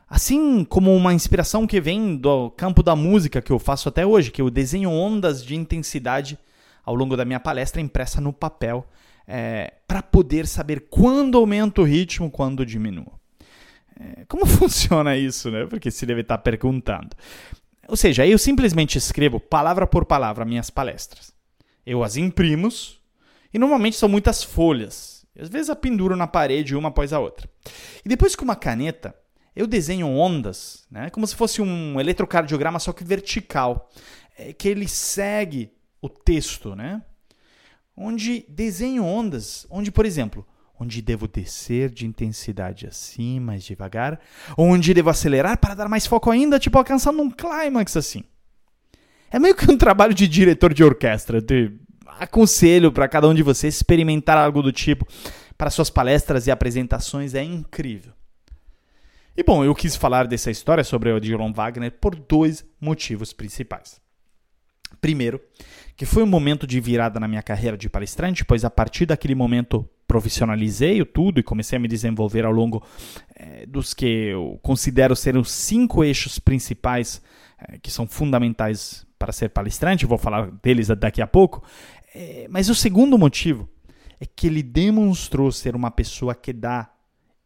Assim como uma inspiração que vem do campo da música que eu faço até hoje, que eu desenho ondas de intensidade ao longo da minha palestra impressa no papel, é, para poder saber quando aumenta o ritmo, quando diminua. É, como funciona isso, né? Porque se deve estar perguntando. Ou seja, eu simplesmente escrevo palavra por palavra minhas palestras. Eu as imprimo e normalmente são muitas folhas. Às vezes a penduro na parede uma após a outra. E depois com uma caneta, eu desenho ondas, né? como se fosse um eletrocardiograma, só que vertical, é, que ele segue o texto, né? onde desenho ondas, onde, por exemplo, onde devo descer de intensidade assim, mais devagar, onde devo acelerar para dar mais foco ainda, tipo alcançando um clímax assim. É meio que um trabalho de diretor de orquestra, de aconselho para cada um de vocês experimentar algo do tipo para suas palestras e apresentações, é incrível. E bom, eu quis falar dessa história sobre o Odilon Wagner por dois motivos principais. Primeiro, que foi um momento de virada na minha carreira de palestrante, pois a partir daquele momento profissionalizei tudo e comecei a me desenvolver ao longo é, dos que eu considero ser os cinco eixos principais é, que são fundamentais para ser palestrante. Vou falar deles daqui a pouco. É, mas o segundo motivo é que ele demonstrou ser uma pessoa que dá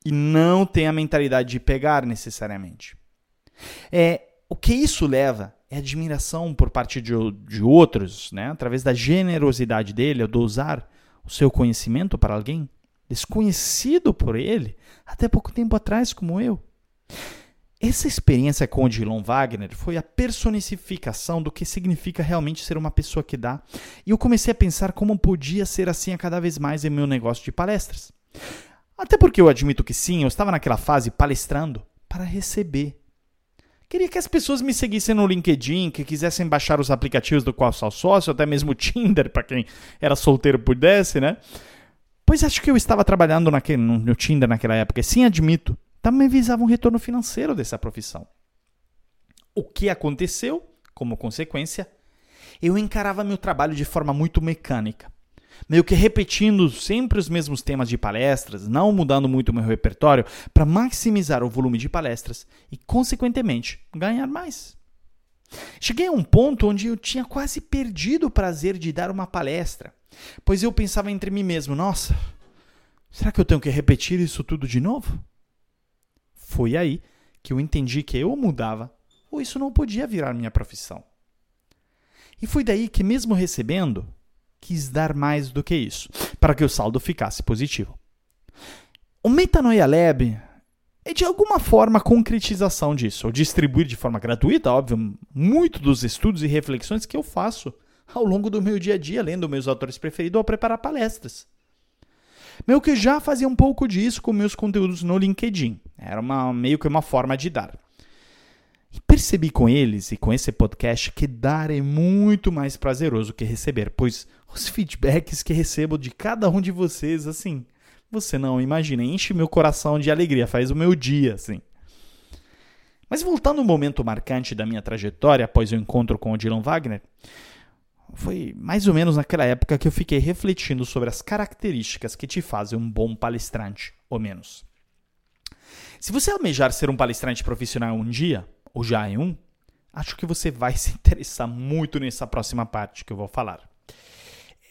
e não tem a mentalidade de pegar necessariamente. É, o que isso leva é admiração por parte de, de outros, né? através da generosidade dele, ao dosar o seu conhecimento para alguém, desconhecido por ele, até pouco tempo atrás, como eu. Essa experiência com o Dilon Wagner foi a personificação do que significa realmente ser uma pessoa que dá, e eu comecei a pensar como podia ser assim a cada vez mais em meu negócio de palestras. Até porque eu admito que sim, eu estava naquela fase palestrando para receber Queria que as pessoas me seguissem no LinkedIn, que quisessem baixar os aplicativos do qual sou sócio, até mesmo o Tinder, para quem era solteiro pudesse, né? Pois acho que eu estava trabalhando naquele, no Tinder naquela época, e sim admito, também visava um retorno financeiro dessa profissão. O que aconteceu, como consequência, eu encarava meu trabalho de forma muito mecânica. Meio que repetindo sempre os mesmos temas de palestras, não mudando muito o meu repertório, para maximizar o volume de palestras e, consequentemente, ganhar mais. Cheguei a um ponto onde eu tinha quase perdido o prazer de dar uma palestra, pois eu pensava entre mim mesmo: nossa, será que eu tenho que repetir isso tudo de novo? Foi aí que eu entendi que eu mudava ou isso não podia virar minha profissão. E foi daí que, mesmo recebendo, quis dar mais do que isso, para que o saldo ficasse positivo. O Metanoia Lab é de alguma forma a concretização disso, ou distribuir de forma gratuita, óbvio, muito dos estudos e reflexões que eu faço ao longo do meu dia a dia, lendo meus autores preferidos ou preparar palestras. Meio que já fazia um pouco disso com meus conteúdos no LinkedIn. Era uma, meio que uma forma de dar. E percebi com eles e com esse podcast que dar é muito mais prazeroso que receber, pois os feedbacks que recebo de cada um de vocês, assim, você não imagina, enche meu coração de alegria, faz o meu dia, assim. Mas voltando ao momento marcante da minha trajetória após o encontro com o Dylan Wagner, foi mais ou menos naquela época que eu fiquei refletindo sobre as características que te fazem um bom palestrante, ou menos. Se você almejar ser um palestrante profissional um dia, ou já é um, acho que você vai se interessar muito nessa próxima parte que eu vou falar.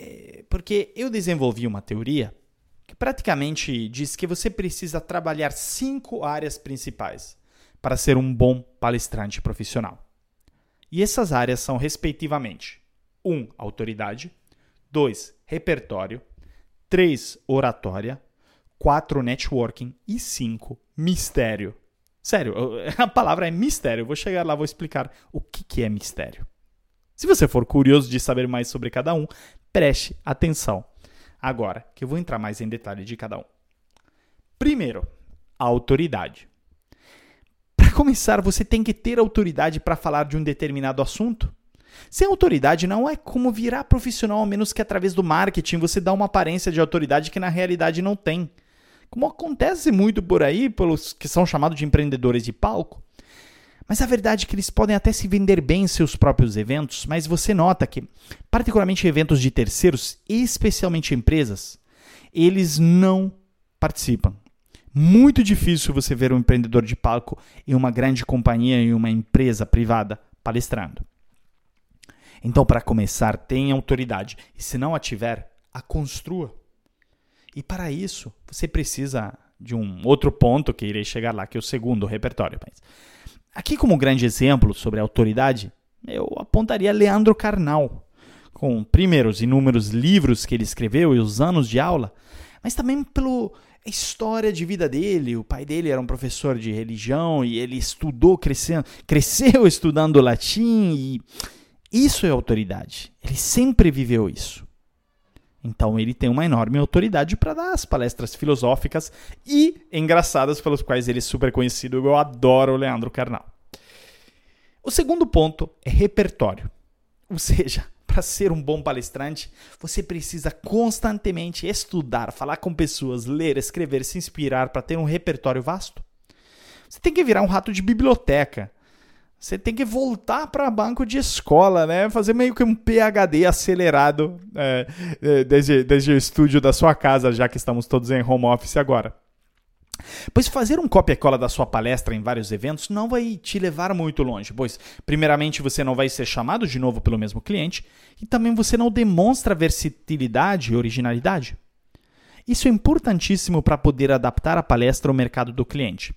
É, porque eu desenvolvi uma teoria que praticamente diz que você precisa trabalhar cinco áreas principais para ser um bom palestrante profissional. E essas áreas são, respectivamente: 1. Um, autoridade. 2. Repertório. 3. Oratória. 4. Networking. E 5. Mistério. Sério, a palavra é mistério. Eu vou chegar lá, vou explicar o que é mistério. Se você for curioso de saber mais sobre cada um, preste atenção. Agora, que eu vou entrar mais em detalhe de cada um. Primeiro, a autoridade. Para começar, você tem que ter autoridade para falar de um determinado assunto. Sem autoridade não é como virar profissional, a menos que através do marketing você dá uma aparência de autoridade que na realidade não tem. Como acontece muito por aí, pelos que são chamados de empreendedores de palco. Mas a verdade é que eles podem até se vender bem em seus próprios eventos, mas você nota que, particularmente eventos de terceiros, especialmente empresas, eles não participam. Muito difícil você ver um empreendedor de palco em uma grande companhia, em uma empresa privada, palestrando. Então, para começar, tenha autoridade. E se não a tiver, a construa. E para isso, você precisa de um outro ponto que irei chegar lá, que é o segundo, o repertório. Mas Aqui, como grande exemplo sobre autoridade, eu apontaria Leandro Carnal, com primeiro os inúmeros livros que ele escreveu e os anos de aula, mas também pela história de vida dele. O pai dele era um professor de religião e ele estudou, crescendo, cresceu estudando latim e isso é autoridade. Ele sempre viveu isso. Então ele tem uma enorme autoridade para dar as palestras filosóficas e engraçadas pelos quais ele é super conhecido. Eu adoro o Leandro Carnal. O segundo ponto é repertório. Ou seja, para ser um bom palestrante, você precisa constantemente estudar, falar com pessoas, ler, escrever, se inspirar para ter um repertório vasto. Você tem que virar um rato de biblioteca você tem que voltar para banco de escola, né? Fazer meio que um PhD acelerado é, é, desde, desde o estúdio da sua casa, já que estamos todos em home office agora. Pois fazer um copia cola da sua palestra em vários eventos não vai te levar muito longe, pois, primeiramente, você não vai ser chamado de novo pelo mesmo cliente e também você não demonstra versatilidade e originalidade. Isso é importantíssimo para poder adaptar a palestra ao mercado do cliente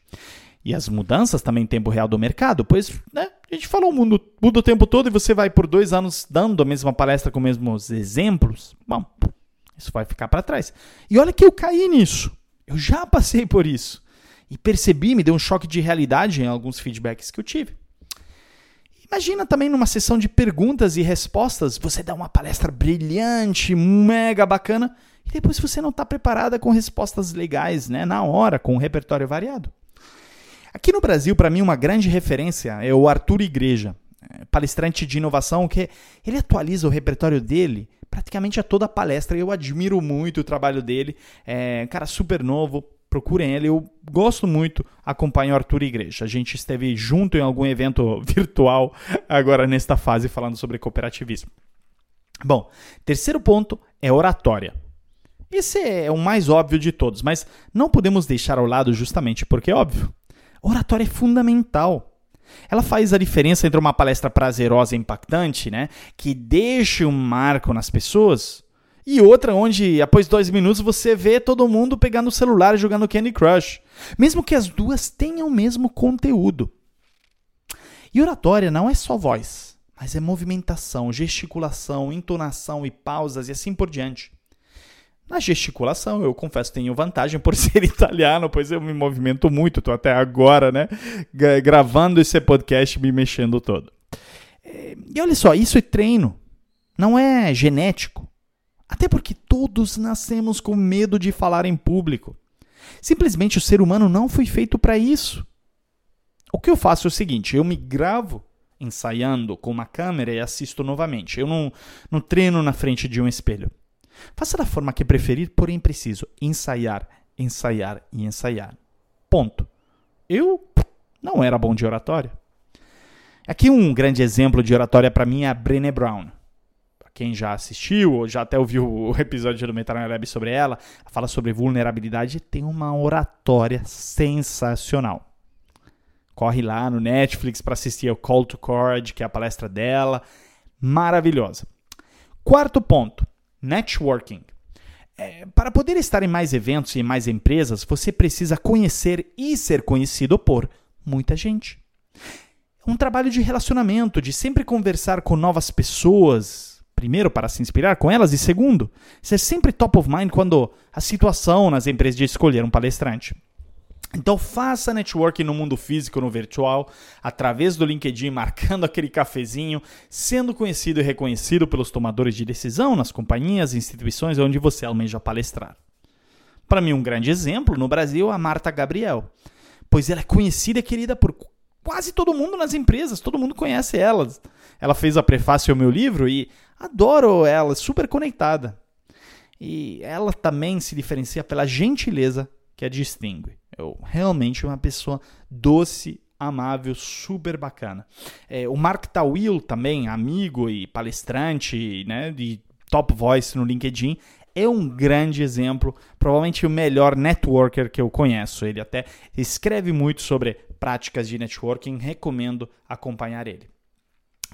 e as mudanças também em tempo real do mercado, pois né, a gente falou o mundo muda o tempo todo e você vai por dois anos dando a mesma palestra com os mesmos exemplos, bom, isso vai ficar para trás. E olha que eu caí nisso, eu já passei por isso e percebi, me deu um choque de realidade em alguns feedbacks que eu tive. Imagina também numa sessão de perguntas e respostas, você dá uma palestra brilhante, mega bacana, e depois você não está preparada com respostas legais, né, na hora, com um repertório variado. Aqui no Brasil, para mim, uma grande referência é o Arthur Igreja, é, palestrante de inovação, que ele atualiza o repertório dele praticamente a toda palestra. Eu admiro muito o trabalho dele. É um cara super novo, procurem ele. Eu gosto muito, acompanho o Arthur Igreja. A gente esteve junto em algum evento virtual agora nesta fase falando sobre cooperativismo. Bom, terceiro ponto é oratória. Esse é o mais óbvio de todos, mas não podemos deixar ao lado justamente porque é óbvio. Oratória é fundamental. Ela faz a diferença entre uma palestra prazerosa e impactante, né, que deixe um marco nas pessoas, e outra onde, após dois minutos, você vê todo mundo pegando o celular e jogando Candy Crush, mesmo que as duas tenham o mesmo conteúdo. E oratória não é só voz, mas é movimentação, gesticulação, entonação e pausas e assim por diante. Na gesticulação, eu confesso, tenho vantagem por ser italiano, pois eu me movimento muito, estou até agora, né, gravando esse podcast, me mexendo todo. É, e olha só, isso é treino, não é genético. Até porque todos nascemos com medo de falar em público. Simplesmente o ser humano não foi feito para isso. O que eu faço é o seguinte: eu me gravo ensaiando com uma câmera e assisto novamente. Eu não, não treino na frente de um espelho. Faça da forma que preferir, porém preciso ensaiar, ensaiar e ensaiar. Ponto. Eu não era bom de oratória. Aqui um grande exemplo de oratória para mim é a Brené Brown quem já assistiu ou já até ouviu o episódio do Metal Lab sobre ela, fala sobre vulnerabilidade, tem uma oratória sensacional. Corre lá no Netflix para assistir o Call to Cord, que é a palestra dela, maravilhosa. Quarto ponto, networking. É, para poder estar em mais eventos e em mais empresas, você precisa conhecer e ser conhecido por muita gente. Um trabalho de relacionamento, de sempre conversar com novas pessoas, primeiro, para se inspirar com elas, e segundo, ser sempre top of mind quando a situação nas empresas de escolher um palestrante. Então faça networking no mundo físico, no virtual, através do LinkedIn, marcando aquele cafezinho, sendo conhecido e reconhecido pelos tomadores de decisão nas companhias e instituições onde você almeja palestrar. Para mim, um grande exemplo no Brasil é a Marta Gabriel, pois ela é conhecida e querida por quase todo mundo nas empresas, todo mundo conhece ela. Ela fez a prefácio ao meu livro e adoro ela, super conectada. E ela também se diferencia pela gentileza que a distingue. Eu realmente uma pessoa doce, amável, super bacana. É, o Mark Tawil também, amigo e palestrante, né, de top voice no LinkedIn, é um grande exemplo, provavelmente o melhor networker que eu conheço. Ele até escreve muito sobre práticas de networking, recomendo acompanhar ele.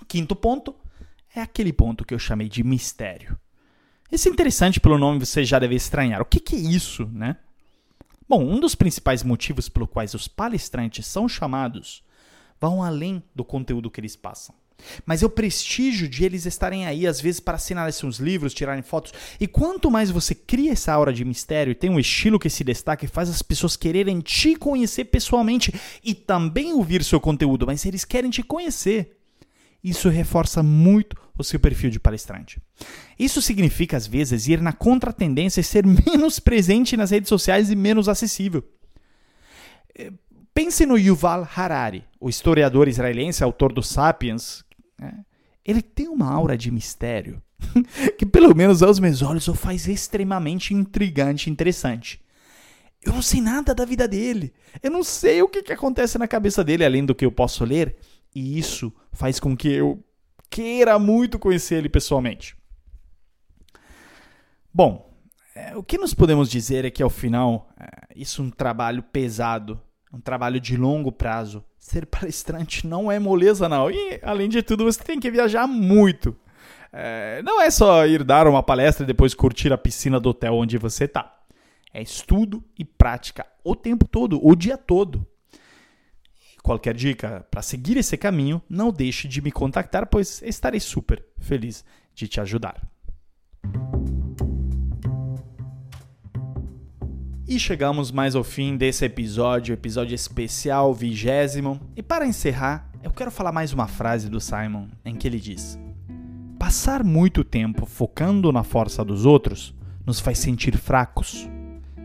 Quinto ponto é aquele ponto que eu chamei de mistério. Esse é interessante pelo nome você já deve estranhar. O que, que é isso, né? Bom, um dos principais motivos pelo quais os palestrantes são chamados vão além do conteúdo que eles passam. Mas é o prestígio de eles estarem aí, às vezes, para assinarem seus livros, tirarem fotos. E quanto mais você cria essa aura de mistério e tem um estilo que se destaca e faz as pessoas quererem te conhecer pessoalmente e também ouvir seu conteúdo, mas eles querem te conhecer. Isso reforça muito o seu perfil de palestrante. Isso significa, às vezes, ir na contratendência e ser menos presente nas redes sociais e menos acessível. É, pense no Yuval Harari, o historiador israelense, autor do Sapiens, né? ele tem uma aura de mistério que, pelo menos aos meus olhos, o faz extremamente intrigante e interessante. Eu não sei nada da vida dele. Eu não sei o que, que acontece na cabeça dele, além do que eu posso ler. E isso faz com que eu queira muito conhecer ele pessoalmente. Bom, é, o que nós podemos dizer é que ao final, é, isso é um trabalho pesado um trabalho de longo prazo. Ser palestrante não é moleza, não. E, além de tudo, você tem que viajar muito. É, não é só ir dar uma palestra e depois curtir a piscina do hotel onde você está. É estudo e prática o tempo todo, o dia todo. Qualquer dica para seguir esse caminho, não deixe de me contactar, pois estarei super feliz de te ajudar. E chegamos mais ao fim desse episódio, episódio especial, vigésimo. E para encerrar, eu quero falar mais uma frase do Simon, em que ele diz: Passar muito tempo focando na força dos outros nos faz sentir fracos.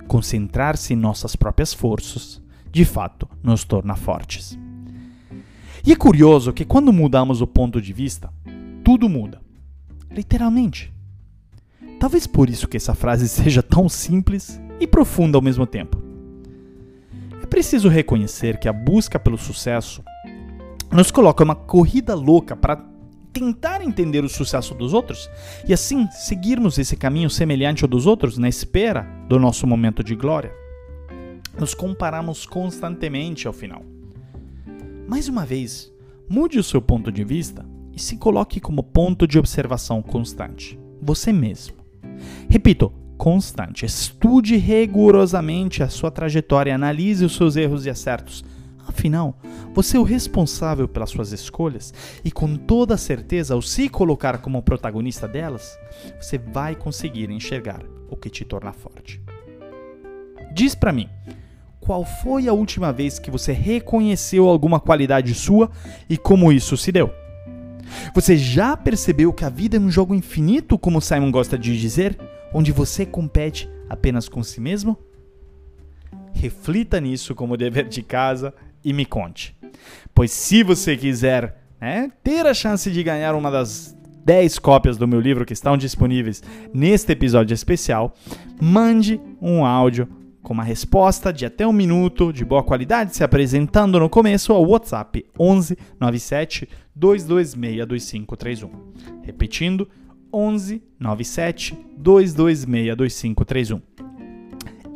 Concentrar-se em nossas próprias forças, de fato, nos torna fortes. E é curioso que quando mudamos o ponto de vista, tudo muda. Literalmente. Talvez por isso que essa frase seja tão simples e profunda ao mesmo tempo. preciso reconhecer que a busca pelo sucesso nos coloca uma corrida louca para tentar entender o sucesso dos outros e assim seguirmos esse caminho semelhante ao dos outros na espera do nosso momento de glória. Nos comparamos constantemente ao final. Mais uma vez, mude o seu ponto de vista e se coloque como ponto de observação constante, você mesmo. Repito, constante. Estude rigorosamente a sua trajetória, analise os seus erros e acertos. Afinal, você é o responsável pelas suas escolhas e, com toda certeza, ao se colocar como protagonista delas, você vai conseguir enxergar o que te torna forte. Diz para mim, qual foi a última vez que você reconheceu alguma qualidade sua e como isso se deu? Você já percebeu que a vida é um jogo infinito, como Simon gosta de dizer? onde você compete apenas com si mesmo? Reflita nisso como dever de casa e me conte. Pois se você quiser né, ter a chance de ganhar uma das 10 cópias do meu livro que estão disponíveis neste episódio especial, mande um áudio com uma resposta de até um minuto de boa qualidade, se apresentando no começo ao WhatsApp 11 97 226 2531. Repetindo, 11 97 226 2531.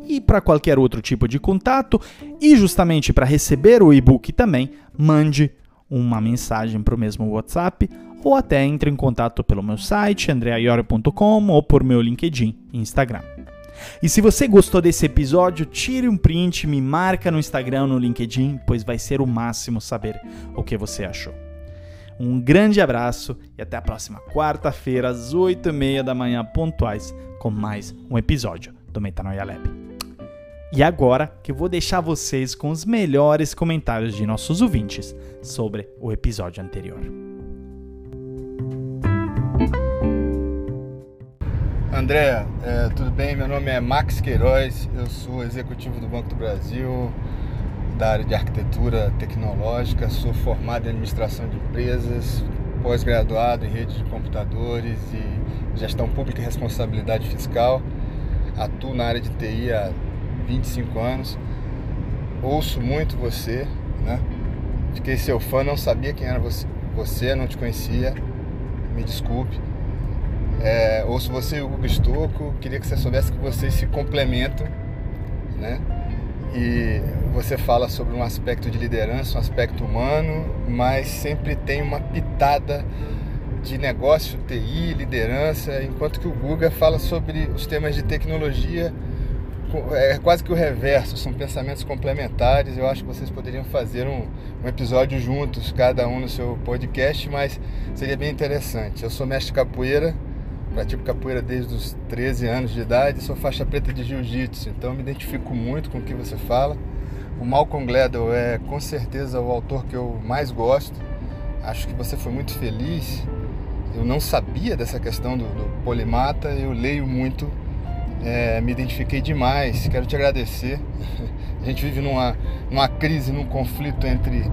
E para qualquer outro tipo de contato, e justamente para receber o e-book também, mande uma mensagem para o mesmo WhatsApp ou até entre em contato pelo meu site andreaiorio.com ou por meu LinkedIn e Instagram. E se você gostou desse episódio, tire um print, me marca no Instagram, no LinkedIn, pois vai ser o máximo saber o que você achou. Um grande abraço e até a próxima quarta-feira, às 8h30 da manhã, pontuais, com mais um episódio do Metanoia Lab. E agora que eu vou deixar vocês com os melhores comentários de nossos ouvintes sobre o episódio anterior. André, é, tudo bem? Meu nome é Max Queiroz, eu sou executivo do Banco do Brasil, da área de arquitetura tecnológica, sou formado em administração de empresas, pós-graduado em rede de computadores e gestão pública e responsabilidade fiscal. Atuo na área de TI há 25 anos. Ouço muito você, né? Fiquei seu fã, não sabia quem era você, você não te conhecia. Me desculpe. É, ouço você e o Hugo Stocco, queria que você soubesse que vocês se complementam, né? E você fala sobre um aspecto de liderança, um aspecto humano, mas sempre tem uma pitada de negócio, TI, liderança, enquanto que o Guga fala sobre os temas de tecnologia, é quase que o reverso, são pensamentos complementares. Eu acho que vocês poderiam fazer um, um episódio juntos, cada um no seu podcast, mas seria bem interessante. Eu sou mestre capoeira, pratico capoeira desde os 13 anos de idade, sou faixa preta de jiu-jitsu, então me identifico muito com o que você fala. O Malcolm Gladwell é com certeza o autor que eu mais gosto. Acho que você foi muito feliz. Eu não sabia dessa questão do, do polimata, eu leio muito, é, me identifiquei demais. Quero te agradecer. A gente vive numa, numa crise, num conflito entre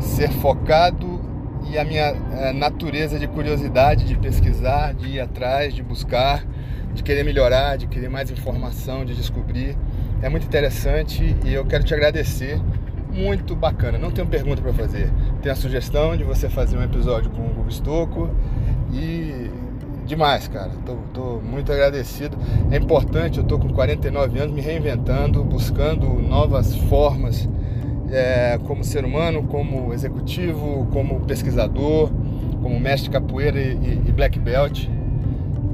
ser focado e a minha é, natureza de curiosidade, de pesquisar, de ir atrás, de buscar, de querer melhorar, de querer mais informação, de descobrir. É muito interessante e eu quero te agradecer. Muito bacana. Não tenho pergunta para fazer. Tenho a sugestão de você fazer um episódio com o Google Stocco e demais, cara. Tô, tô, muito agradecido. É importante, eu tô com 49 anos me reinventando, buscando novas formas é, como ser humano, como executivo, como pesquisador, como mestre capoeira e, e black belt.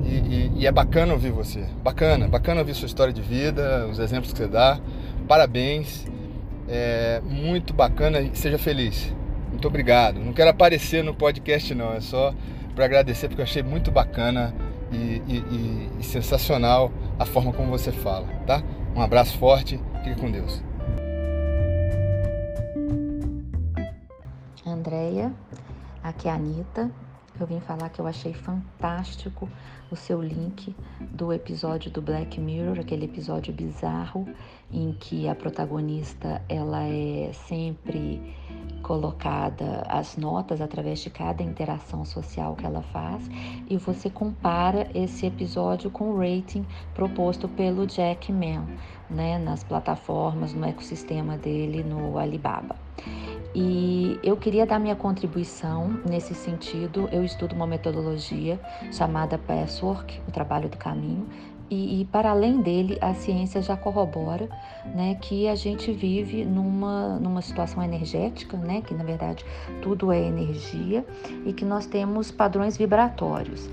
E, e, e, é bacana ouvir você. Bacana, bacana ouvir sua história de vida, os exemplos que você dá. Parabéns. É muito bacana e seja feliz. Muito obrigado. Não quero aparecer no podcast, não. É só para agradecer, porque eu achei muito bacana e, e, e sensacional a forma como você fala, tá? Um abraço forte. Fique com Deus. Andréia, aqui é a Anitta, Eu vim falar que eu achei fantástico o seu link do episódio do Black Mirror, aquele episódio bizarro em que a protagonista ela é sempre colocada as notas através de cada interação social que ela faz e você compara esse episódio com o rating proposto pelo Jack Ma, né, nas plataformas, no ecossistema dele no Alibaba. E eu queria dar minha contribuição nesse sentido. Eu estudo uma metodologia chamada Passwork, o trabalho do caminho, e, e, para além dele, a ciência já corrobora né, que a gente vive numa, numa situação energética, né, que na verdade tudo é energia, e que nós temos padrões vibratórios.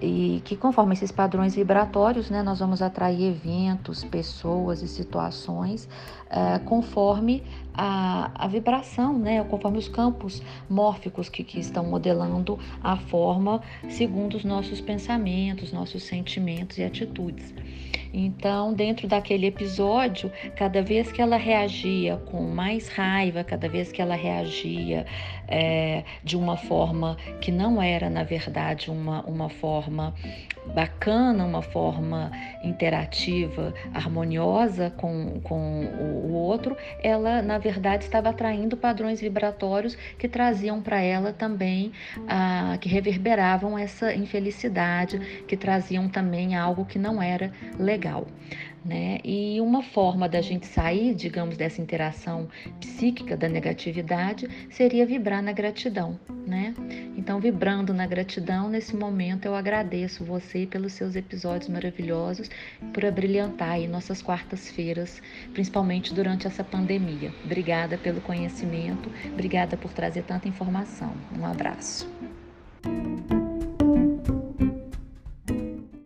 E que conforme esses padrões vibratórios, né, nós vamos atrair eventos, pessoas e situações uh, conforme a, a vibração, né, conforme os campos mórficos que, que estão modelando a forma segundo os nossos pensamentos, nossos sentimentos e atitudes. Então, dentro daquele episódio, cada vez que ela reagia com mais raiva, cada vez que ela reagia é, de uma forma que não era, na verdade, uma, uma forma bacana, uma forma interativa, harmoniosa com, com o, outro, ela, na verdade, estava atraindo padrões vibratórios que traziam para ela também, ah, que reverberavam essa infelicidade, que traziam também algo que não era legal. Né? E uma forma da gente sair, digamos, dessa interação psíquica da negatividade seria vibrar na gratidão, né? Então, vibrando na gratidão, nesse momento eu agradeço você pelos seus episódios maravilhosos, por abrilhantar aí nossas quartas-feiras, principalmente durante essa pandemia. Obrigada pelo conhecimento, obrigada por trazer tanta informação. Um abraço.